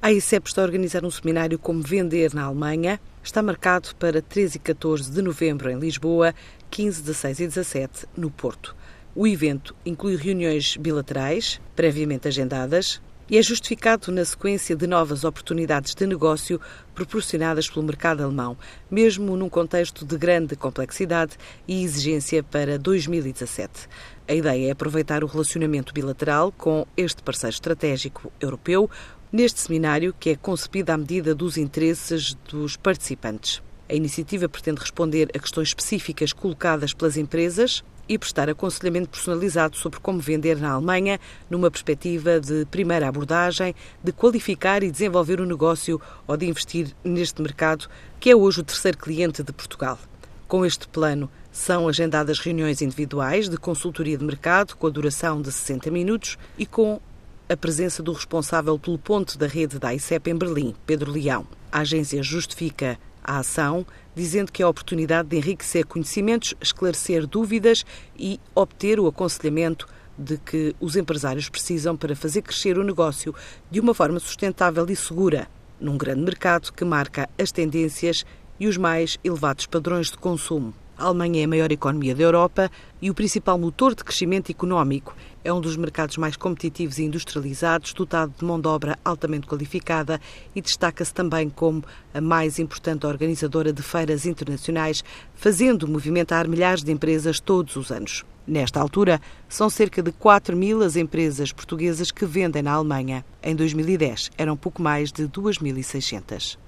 A ICEP está a organizar um seminário Como Vender na Alemanha. Está marcado para 13 e 14 de novembro em Lisboa, 15, 16 e 17 no Porto. O evento inclui reuniões bilaterais, previamente agendadas, e é justificado na sequência de novas oportunidades de negócio proporcionadas pelo mercado alemão, mesmo num contexto de grande complexidade e exigência para 2017. A ideia é aproveitar o relacionamento bilateral com este parceiro estratégico europeu neste seminário que é concebido à medida dos interesses dos participantes. A iniciativa pretende responder a questões específicas colocadas pelas empresas e prestar aconselhamento personalizado sobre como vender na Alemanha, numa perspectiva de primeira abordagem, de qualificar e desenvolver o um negócio ou de investir neste mercado, que é hoje o terceiro cliente de Portugal. Com este plano, são agendadas reuniões individuais de consultoria de mercado com a duração de 60 minutos e com a presença do responsável pelo ponto da rede da ICEP em Berlim, Pedro Leão. A agência justifica a ação, dizendo que é a oportunidade de enriquecer conhecimentos, esclarecer dúvidas e obter o aconselhamento de que os empresários precisam para fazer crescer o negócio de uma forma sustentável e segura, num grande mercado que marca as tendências e os mais elevados padrões de consumo. A Alemanha é a maior economia da Europa e o principal motor de crescimento económico. É um dos mercados mais competitivos e industrializados, dotado de mão de obra altamente qualificada e destaca-se também como a mais importante organizadora de feiras internacionais, fazendo movimentar milhares de empresas todos os anos. Nesta altura, são cerca de 4 mil as empresas portuguesas que vendem na Alemanha. Em 2010, eram pouco mais de 2.600.